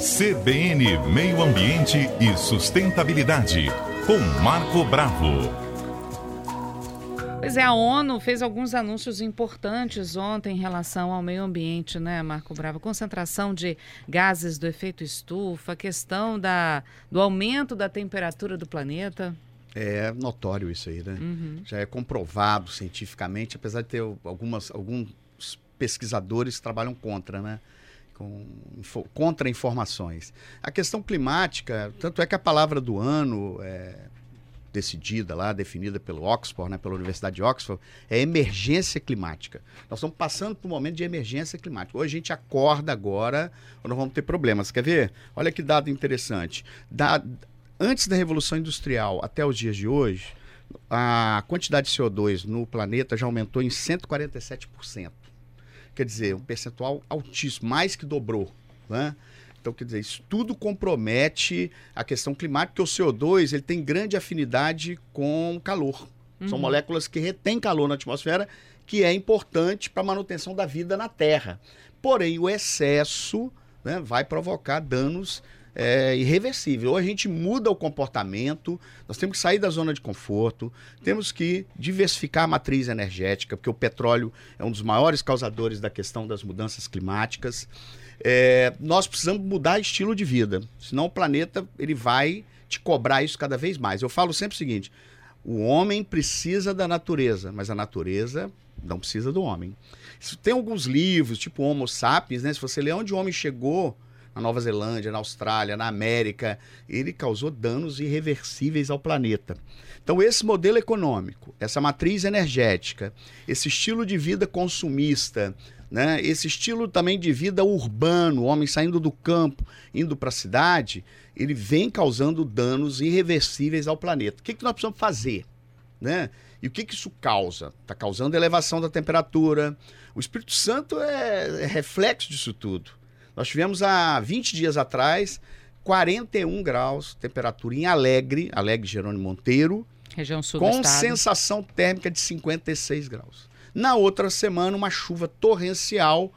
CBN Meio Ambiente e Sustentabilidade, com Marco Bravo. Pois é, a ONU fez alguns anúncios importantes ontem em relação ao meio ambiente, né, Marco Bravo? Concentração de gases do efeito estufa, questão da, do aumento da temperatura do planeta. É notório isso aí, né? Uhum. Já é comprovado cientificamente, apesar de ter algumas, alguns pesquisadores que trabalham contra, né? Com contra informações. A questão climática, tanto é que a palavra do ano é, decidida lá, definida pelo Oxford, né, pela Universidade de Oxford, é emergência climática. Nós estamos passando por um momento de emergência climática. Hoje a gente acorda agora, ou não vamos ter problemas. Quer ver? Olha que dado interessante. Da, antes da Revolução Industrial até os dias de hoje, a quantidade de CO2 no planeta já aumentou em 147%. Quer dizer, um percentual altíssimo, mais que dobrou. Né? Então, quer dizer, isso tudo compromete a questão climática, porque o CO2 ele tem grande afinidade com calor. Uhum. São moléculas que retêm calor na atmosfera, que é importante para a manutenção da vida na Terra. Porém, o excesso né, vai provocar danos é, irreversível. Ou a gente muda o comportamento, nós temos que sair da zona de conforto, temos que diversificar a matriz energética, porque o petróleo é um dos maiores causadores da questão das mudanças climáticas. É, nós precisamos mudar estilo de vida, senão o planeta ele vai te cobrar isso cada vez mais. Eu falo sempre o seguinte: o homem precisa da natureza, mas a natureza não precisa do homem. Tem alguns livros, tipo Homo Sapiens, né? Se você ler onde o homem chegou na Nova Zelândia, na Austrália, na América, ele causou danos irreversíveis ao planeta. Então, esse modelo econômico, essa matriz energética, esse estilo de vida consumista, né, esse estilo também de vida urbano, o homem saindo do campo, indo para a cidade, ele vem causando danos irreversíveis ao planeta. O que, que nós precisamos fazer? Né? E o que, que isso causa? Está causando elevação da temperatura. O Espírito Santo é, é reflexo disso tudo. Nós tivemos há 20 dias atrás 41 graus, temperatura em Alegre, Alegre Jerônimo Monteiro, região sul com sensação térmica de 56 graus. Na outra semana, uma chuva torrencial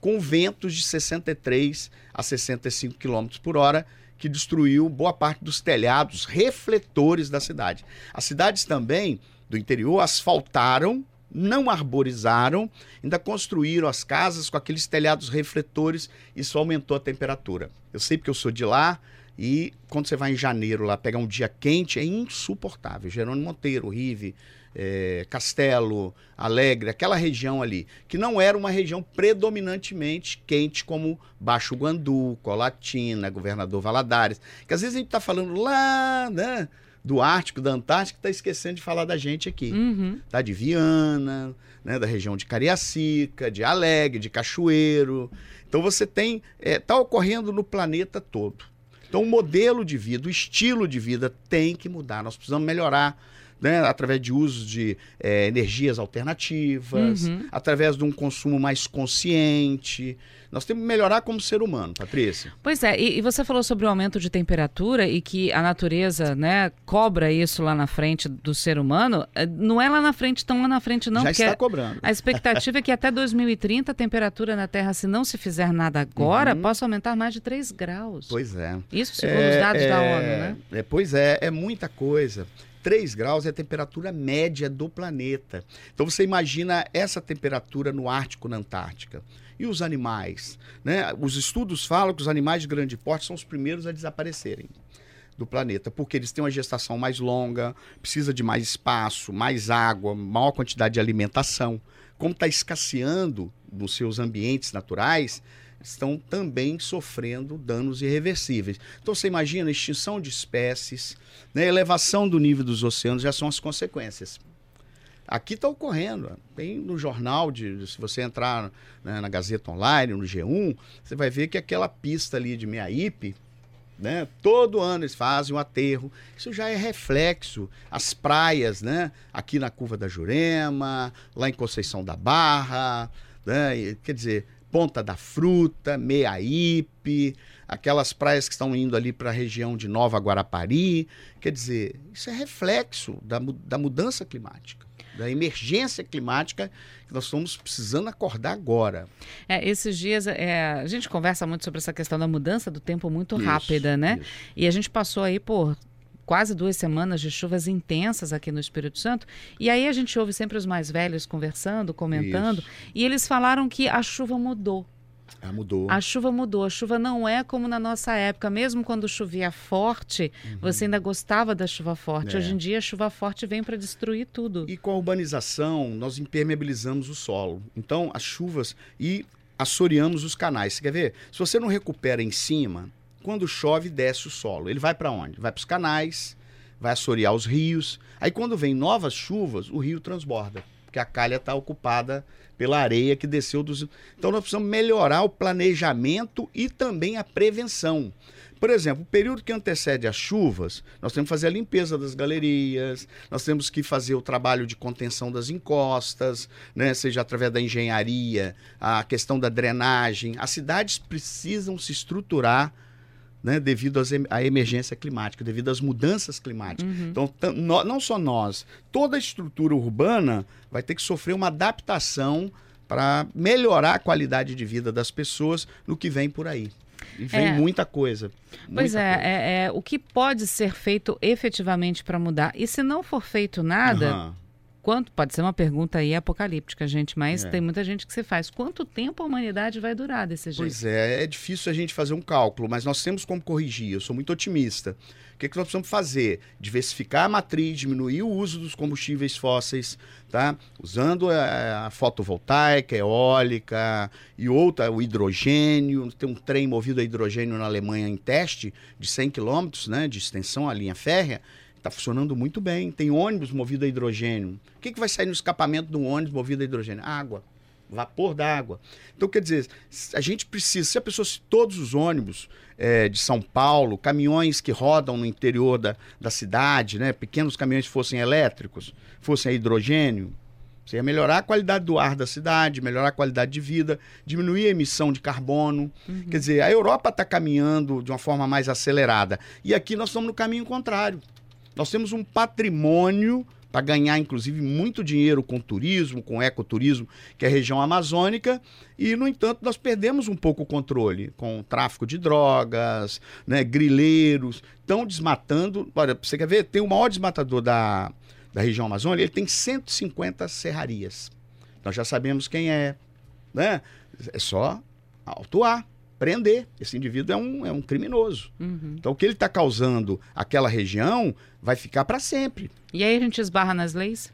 com ventos de 63 a 65 km por hora, que destruiu boa parte dos telhados refletores da cidade. As cidades também do interior asfaltaram não arborizaram, ainda construíram as casas com aqueles telhados refletores, isso aumentou a temperatura. Eu sei porque eu sou de lá e quando você vai em janeiro lá pegar um dia quente é insuportável. Jerônimo Monteiro, Rive, é, Castelo, Alegre, aquela região ali, que não era uma região predominantemente quente como Baixo Guandu, Colatina, Governador Valadares, que às vezes a gente está falando lá, né? Do Ártico, da Antártica, está esquecendo de falar da gente aqui. Uhum. Tá? De Viana, né? da região de Cariacica, de Alegre, de Cachoeiro. Então você tem. Está é, ocorrendo no planeta todo. Então o modelo de vida, o estilo de vida tem que mudar. Nós precisamos melhorar né, através de uso de é, energias alternativas, uhum. através de um consumo mais consciente. Nós temos que melhorar como ser humano, Patrícia. Pois é, e, e, você falou sobre o aumento de temperatura e que a natureza né, cobra isso lá na frente do ser humano. É, não é lá na frente, tão lá na frente, não. Já está cobrando. A expectativa é que até 2030 a temperatura na Terra, se não se fizer nada agora, uhum. possa aumentar mais de 3 graus. Pois é. Isso segundo é, os dados da ONU, né? É, pois é, é muita coisa. 3 graus é a temperatura média do planeta. Então você imagina essa temperatura no Ártico, na Antártica. E os animais? Né? Os estudos falam que os animais de grande porte são os primeiros a desaparecerem do planeta, porque eles têm uma gestação mais longa, precisa de mais espaço, mais água, maior quantidade de alimentação. Como está escasseando nos seus ambientes naturais, estão também sofrendo danos irreversíveis. Então você imagina extinção de espécies, né, elevação do nível dos oceanos já são as consequências. Aqui está ocorrendo, tem no jornal, de, se você entrar né, na Gazeta Online, no G1, você vai ver que aquela pista ali de Meaípe, né, todo ano eles fazem um aterro. Isso já é reflexo. As praias, né, aqui na Curva da Jurema, lá em Conceição da Barra, né, quer dizer, Ponta da Fruta, Meaípe, aquelas praias que estão indo ali para a região de Nova Guarapari. Quer dizer, isso é reflexo da, da mudança climática. da emergência climática que nós estamos precisando acordar agora. É, esses dias é, a gente conversa muito sobre essa questão da mudança do tempo muito isso, rápida, né? Isso. E a gente passou aí por quase duas semanas de chuvas intensas aqui no Espírito Santo. E aí a gente ouve sempre os mais velhos conversando, comentando, Isso. e eles falaram que a chuva mudou. Ah, mudou. A chuva mudou. A chuva não é como na nossa época. Mesmo quando chovia forte, uhum. você ainda gostava da chuva forte. É. Hoje em dia, a chuva forte vem para destruir tudo. E com a urbanização, nós impermeabilizamos o solo. Então, as chuvas e assoreamos os canais. Você quer ver? Se você não recupera em cima, quando chove, desce o solo. Ele vai para onde? Vai para os canais, vai assorear os rios. Aí quando vem novas chuvas, o rio transborda, porque a calha está ocupada pela areia que desceu dos. Então nós precisamos melhorar o planejamento e também a prevenção. Por exemplo, o período que antecede as chuvas, nós temos que fazer a limpeza das galerias, nós temos que fazer o trabalho de contenção das encostas, né, seja através da engenharia, a questão da drenagem. As cidades precisam se estruturar né, devido à emergência climática, devido às mudanças climáticas. Uhum. Então, no, não só nós, toda a estrutura urbana vai ter que sofrer uma adaptação para melhorar a qualidade de vida das pessoas no que vem por aí. E vem é. muita coisa. Muita pois é, coisa. É, é, o que pode ser feito efetivamente para mudar? E se não for feito nada, uhum quanto pode ser uma pergunta aí apocalíptica, gente, mas é. tem muita gente que se faz. Quanto tempo a humanidade vai durar desse jeito? Pois é, é difícil a gente fazer um cálculo, mas nós temos como corrigir. Eu sou muito otimista. O que, é que nós precisamos fazer? Diversificar a matriz, diminuir o uso dos combustíveis fósseis, tá? Usando a, a fotovoltaica, eólica e outra, o hidrogênio. Tem um trem movido a hidrogênio na Alemanha em teste de 100 quilômetros, né, de extensão a linha férrea Está funcionando muito bem. Tem ônibus movido a hidrogênio. O que, que vai sair no escapamento de um ônibus movido a hidrogênio? Água. Vapor d'água. Então, quer dizer, a gente precisa, se a pessoa, se todos os ônibus é, de São Paulo, caminhões que rodam no interior da, da cidade, né, pequenos caminhões fossem elétricos, fossem a hidrogênio, você ia melhorar a qualidade do ar da cidade, melhorar a qualidade de vida, diminuir a emissão de carbono. Uhum. Quer dizer, a Europa está caminhando de uma forma mais acelerada. E aqui nós estamos no caminho contrário. Nós temos um patrimônio para ganhar, inclusive, muito dinheiro com turismo, com ecoturismo, que é a região amazônica, e, no entanto, nós perdemos um pouco o controle com o tráfico de drogas, né, grileiros, estão desmatando. Olha, você quer ver? Tem o maior desmatador da, da região amazônica, ele tem 150 serrarias. Nós já sabemos quem é, né? É só autuar prender. Esse indivíduo é um, é um criminoso. Uhum. Então, o que ele está causando aquela região vai ficar para sempre. E aí a gente esbarra nas leis?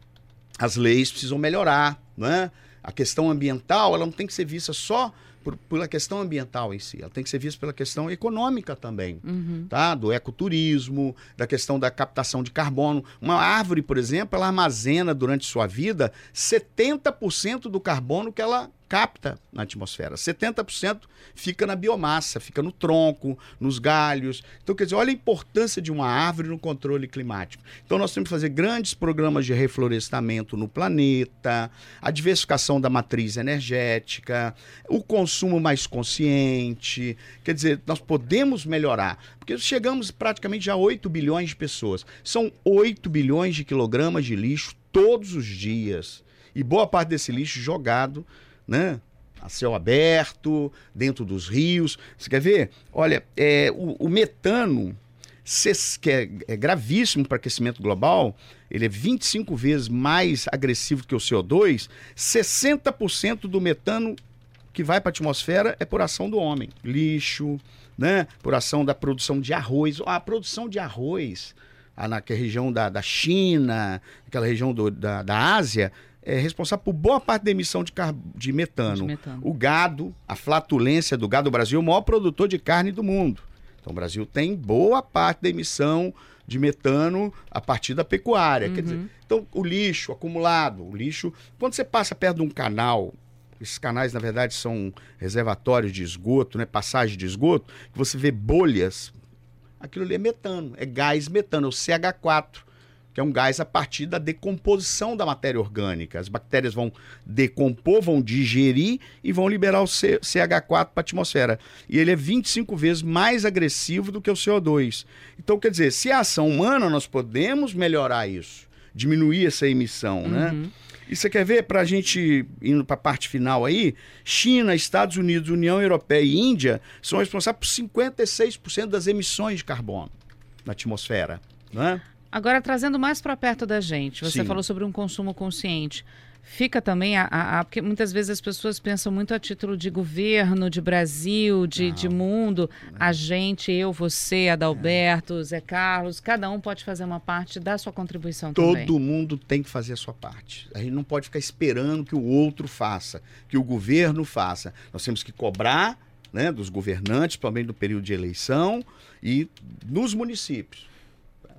As leis precisam melhorar, né? A questão ambiental, ela não tem que ser vista só por, pela questão ambiental em si, ela tem que ser vista pela questão econômica também, uhum. tá? Do ecoturismo, da questão da captação de carbono. Uma árvore, por exemplo, ela armazena durante sua vida 70% do carbono que ela capta na atmosfera. 70% fica na biomassa, fica no tronco, nos galhos. Então, quer dizer, olha a importância de uma árvore no controle climático. Então, nós temos que fazer grandes programas de reflorestamento no planeta, a diversificação da matriz energética, o consumo mais consciente. Quer dizer, nós podemos melhorar, porque chegamos praticamente a 8 bilhões de pessoas. São 8 bilhões de quilogramas de lixo todos os dias. E boa parte desse lixo jogado né? A céu aberto, dentro dos rios. Você quer ver? Olha, é, o, o metano, que é, é gravíssimo para aquecimento global, ele é 25 vezes mais agressivo que o CO2, 60% do metano que vai para a atmosfera é por ação do homem. Lixo, né? por ação da produção de arroz. A produção de arroz, naquela região da, da China, aquela região do, da, da Ásia, é responsável por boa parte da emissão de, car... de, metano. de metano. O gado, a flatulência do gado, o Brasil é o maior produtor de carne do mundo. Então o Brasil tem boa parte da emissão de metano a partir da pecuária. Uhum. Quer dizer, então o lixo acumulado, o lixo. Quando você passa perto de um canal, esses canais na verdade são reservatórios de esgoto, né, passagem de esgoto, que você vê bolhas. Aquilo ali é metano, é gás metano, é o CH4 que é um gás a partir da decomposição da matéria orgânica. As bactérias vão decompor, vão digerir e vão liberar o CH4 para a atmosfera. E ele é 25 vezes mais agressivo do que o CO2. Então, quer dizer, se é ação humana, nós podemos melhorar isso. diminuir essa emissão, né? Uhum. E você quer ver, para a gente indo para a parte final aí, China, Estados Unidos, União Europeia e Índia são responsáveis por 56% das emissões de carbono na atmosfera. Né? Agora, trazendo mais para perto da gente, você Sim. falou sobre um consumo consciente. Fica também a, a- a- Porque muitas vezes as pessoas pensam muito a título de governo, de Brasil, de, de mundo. A gente, eu, você, Adalberto, Zé Carlos, cada um pode fazer uma parte da sua contribuição também. Todo mundo tem que fazer a sua parte. A gente não pode ficar esperando que o outro faça, que o governo faça. Nós temos que cobrar né, dos governantes, também do período de eleição, e nos municípios.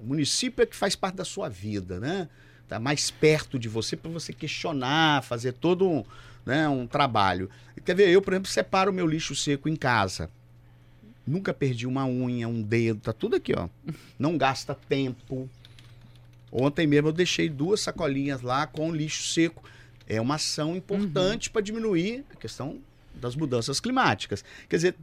O município é que faz parte da sua vida, né? Está mais perto de você para você questionar, fazer todo um, né, um trabalho. Quer ver, eu, por exemplo, separo o meu lixo seco em casa. Nunca perdi uma unha, um dedo, tá tudo aqui, ó. Não gasta tempo. Ontem mesmo eu deixei duas sacolinhas lá com lixo seco. É uma ação importante para diminuir a questão das mudanças climáticas. Quer dizer,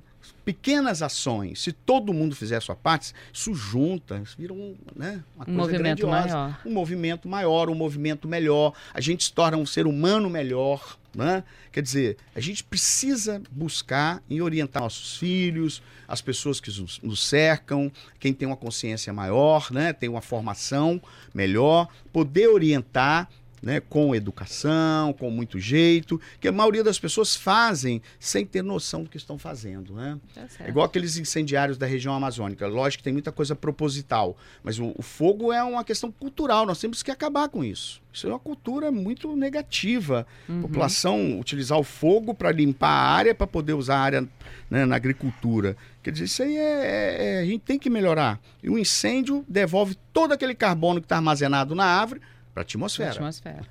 pequenas ações, se todo mundo fizer a sua parte, isso junta, isso vira um, né, uma Um coisa movimento grandiosa. maior. Um movimento maior, um movimento melhor. A gente se torna um ser humano melhor. Né? Quer dizer, a gente precisa buscar e orientar nossos filhos, as pessoas que nos, nos cercam, quem tem uma consciência maior, né? tem uma formação melhor, poder orientar né, com educação, com muito jeito, que a maioria das pessoas fazem sem ter noção do que estão fazendo. Né? Tá. É igual aqueles incendiários da região amazônica. Lógico que tem muita coisa proposital, mas o, o fogo é uma questão cultural. Nós temos que acabar com isso. Isso é uma cultura muito negativa. Uhum. A população utilizar o fogo para limpar a área, para poder usar a área né, na agricultura. Quer dizer, isso aí é, é- é- a gente tem que melhorar. E o incêndio devolve todo aquele carbono que está armazenado na árvore para a atmosfera. Atmosfera.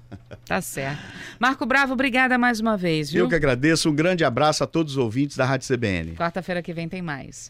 Tá certo. Marco Bravo, obrigada mais uma vez, viu? Eu que agradeço. Um grande abraço a todos os ouvintes da Rádio CBN. Quarta-feira que vem tem mais.